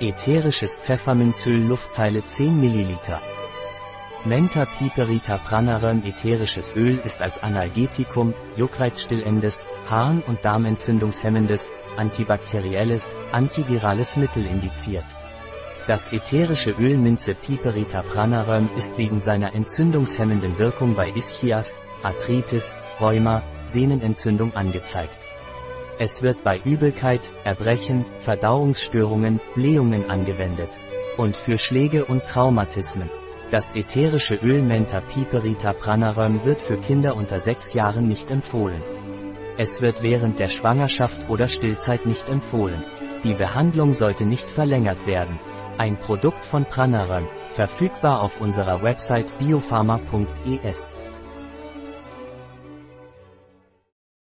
Ätherisches Pfefferminzöl Luftteile 10 ml. Menta piperita pranarum ätherisches Öl ist als Analgetikum, juckreizstillendes, Harn- und Darmentzündungshemmendes, antibakterielles, antivirales Mittel indiziert. Das ätherische Öl Minze piperita pranarum ist wegen seiner entzündungshemmenden Wirkung bei Ischias, Arthritis, Rheuma, Sehnenentzündung angezeigt. Es wird bei Übelkeit, Erbrechen, Verdauungsstörungen, Blähungen angewendet. Und für Schläge und Traumatismen. Das ätherische Öl Menta piperita pranarum wird für Kinder unter 6 Jahren nicht empfohlen. Es wird während der Schwangerschaft oder Stillzeit nicht empfohlen. Die Behandlung sollte nicht verlängert werden. Ein Produkt von Pranarum, verfügbar auf unserer Website biopharma.es.